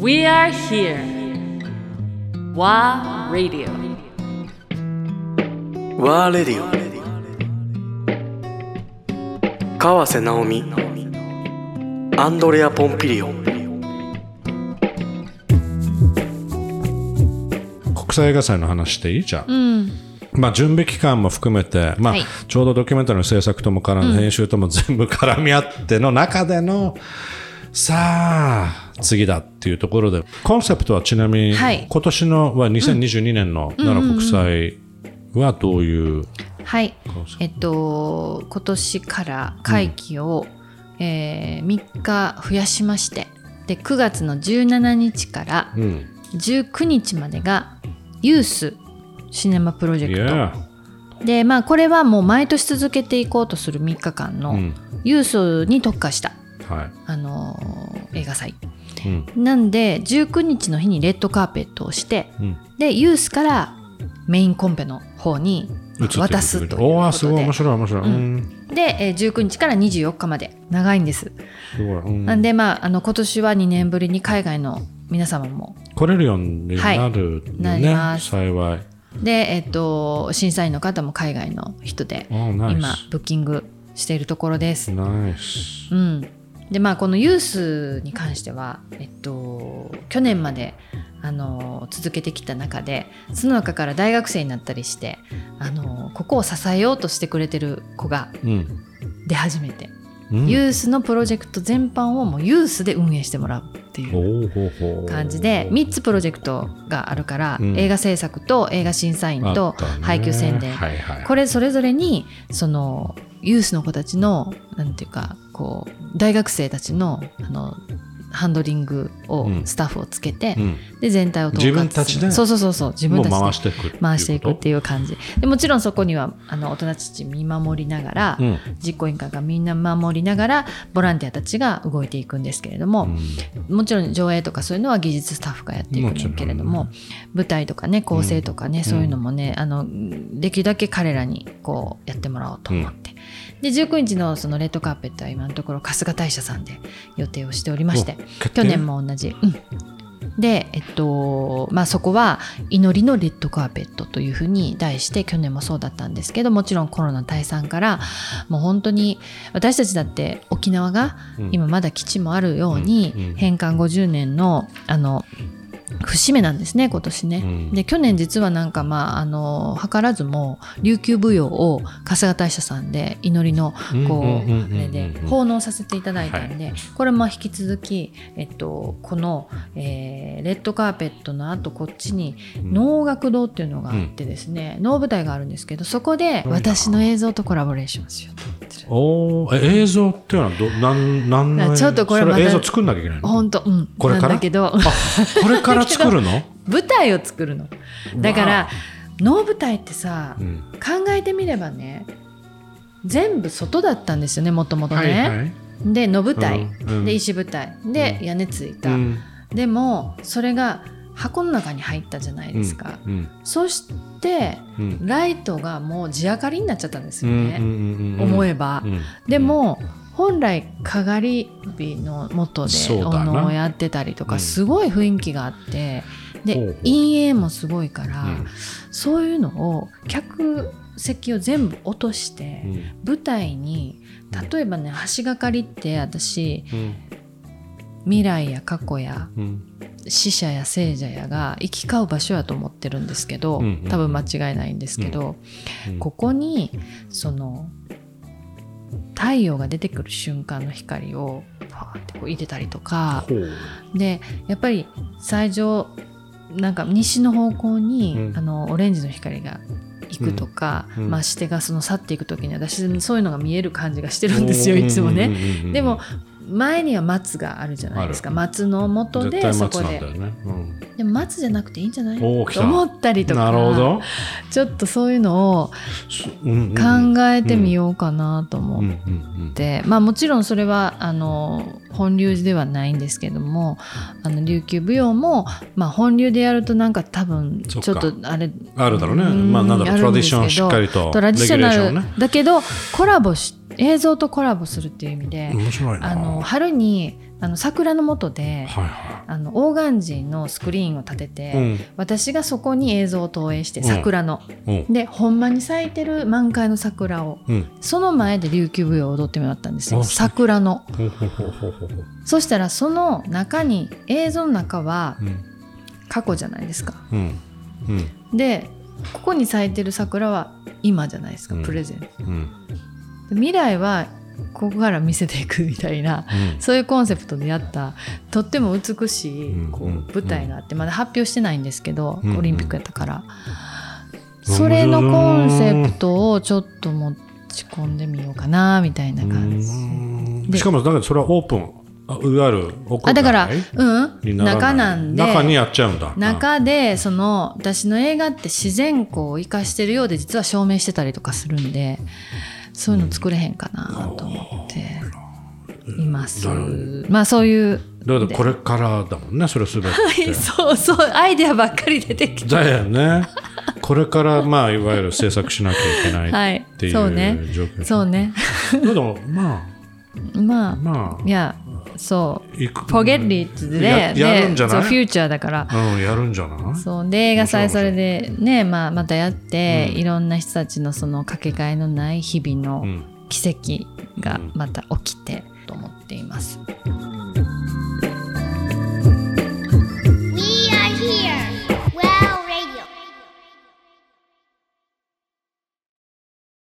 We are here. WA Radio. ワーレディオ川瀬直美アンドレア・ポンピリオ国際映画祭の話していい？じゃん、うん。まあ、準備期間も含めて、まあはいちょうどドキュメンタリーの制作とも絡んで、編集とも全部絡み合っての中でのさあ次だっていうところでコンセプトはちなみに、はい。今年のは2022年の奈良国際はどういう、はい。えっと、今年から会期を、えー3日増やしまして、で、9月の17日からうん。19日までがユースシネマプロジェク Yeah ト。で、まあ、これはもう毎年続けていこうとする3日間のうん。ユースに特化した、はい。あのー映画祭。うん。なんで、19日の日にレッドカーペットをして、うん。で、ユースからメインコンペの方に渡すというおことで。ーすごい面。白い面白い、ううん。んで、えー19日から24日まで長いんです。すごい、うん。なんで、まあ、あの今年は2年ぶりに海外の皆様も来れるようになるよなりね、ます。幸い。で、えっと審査員の方も海外の人で今ブッキングしているところです。ナイス。うん、でまあこのユースに関しては、えっと、去年まであの続けてきた中でその中から大学生になったりしてあのここを支えようとしてくれてる子がうん出始めて、うん。ユースのプロジェクト全般をもうユースで運営してもらうっていう感じで3つプロジェクトがあるから、うん。映画制作と映画審査員と配給宣伝、はいはい、これそれぞれにそのユースの子たちのなんていうかこう大学生たちのあのハンドリングを、うん。スタッフをつけて、うん。で全体を自分たちで？そうそうそうそう自分たちで。回していく回していくっていう感じ。でもちろんそこにはあの大人たち見守りながら、うん。実行委員会がみんな守りながらボランティアたちが動いていくんですけれども、うん。もちろん上映とかそういうのは技術スタッフがやっていくんだけれどもも舞台とかね構成とかね、そういうのもねあのできるだけ彼らにこうやってもらおうと思って、で19日のそのレッドカーペットは今のところ春日大社さんで予定をしておりまして去年も同じ。うん。で、えっとまあ、そこは「祈りのレッドカーペット」というふうに題して去年もそうだったんですけどもちろんコロナ退散からもう本当に私たちだって沖縄がうん。今まだ基地もあるように、うん。うん。返還50年のあの節目なんですね今年ね。うん。で去年実はなんかまああの図らずも琉球舞踊を春日大社さんで祈りのこううんうんうんうん。うんあれで奉納させていただいたんで、これも引き続き、えっと、この、えーレッドカーペットのあとこっちに能楽堂っていうのがあってですね、能舞台があるんですけどそこで私の映像とコラボレーションしようと思ってる。お映像っていうのはどなんなんのちょっとこれそまだ映像作んなきゃいけないの？本当うん。これから？なんだけど。あこれから？作るの舞台を作るの。だから能舞台ってさ、うん。考えてみればね全部外だったんですよねもともとね、はいはい。で野舞台、うんうん。で石舞台。でうん。屋根ついた、うん。でもそれが箱の中に入ったじゃないですか、うんそしてうん。ライトがもう地明かりになっちゃったんですよね、うんうんうんうん思えば、うん。でも本来かがり火の元でお能をやってたりとか、うん。すごい雰囲気があってうほう。陰影もすごいから、うん。そういうのを客席を全部落として、うん。舞台に例えばね橋がかりって私うん。未来や過去やうん。死者や生者やが行き交う場所やと思ってるんですけど、多分間違いないんですけど、うん。ここにその太陽が出てくる瞬間の光をパーってこう入れたりとか。でやっぱり最上なんか西の方向に、うん。あのオレンジの光が行くとか、うん。うんまあ、してがその去っていく時に私そういうのが見える感じがしてるんですよいつもね。でも前には松があるじゃないですか。松の元絶対でそこで。でも松じゃなくていいんじゃない？と思ったりとか。なるほど。ちょっとそういうのを考えてみようかなと思って、まあもちろんそれはあの本流ではないんですけどもあの琉球舞踊も、まあ、本流でやるとなんか多分ちょっとあれあるだろうね。うんまあなんだろうトラディションしっかりとトラディショナル、だけどコラボし映像とコラボするっていう意味で、面白いなあの春にあの桜の下で、はいはあのオーガンジーのスクリーンを立てて、い。うん。私がそこに映像を投影してうん桜の、うん。でほんまに咲いてる満開の桜をうん。その前で琉球舞踊を踊ってもらったんですよ桜の。そしたらその中に映像の中はうん。過去じゃないですかうん。うん。でここに咲いてる桜は今じゃないですか、うんプレゼント未来はここから見せていくみたいなうん。そういうコンセプトでやったとっても美しいこううん。舞台があってまだ発表してないんですけどうん。オリンピックやったから。うんそれのコンセプトをちょっと持ち込んでみようかなみたいな感じ。しかもだからそれはオープンあいわゆるあだからうん中なんで中にやっちゃうんだ。中でその私の映画って自然光を生かしてるようで実は照明してたりとかするんでそういうの作れへんかなと思っています。まあそういうだからこれからだもんねそれすべて。はいそうそうアイデアばっかり出てきて。だよね。これからまあいわゆる制作しなきゃいけないはいっていうそうね。状況そうね。でもままあ あまあ。いやそう。いく。Forget it でややるんじゃない？フューチャーだから。うんやるんじゃない？そう。で映画祭それでね、まあ、またやって、うん。いろんな人たちのそのかけがえのない日々のうん。奇跡がまた起きて、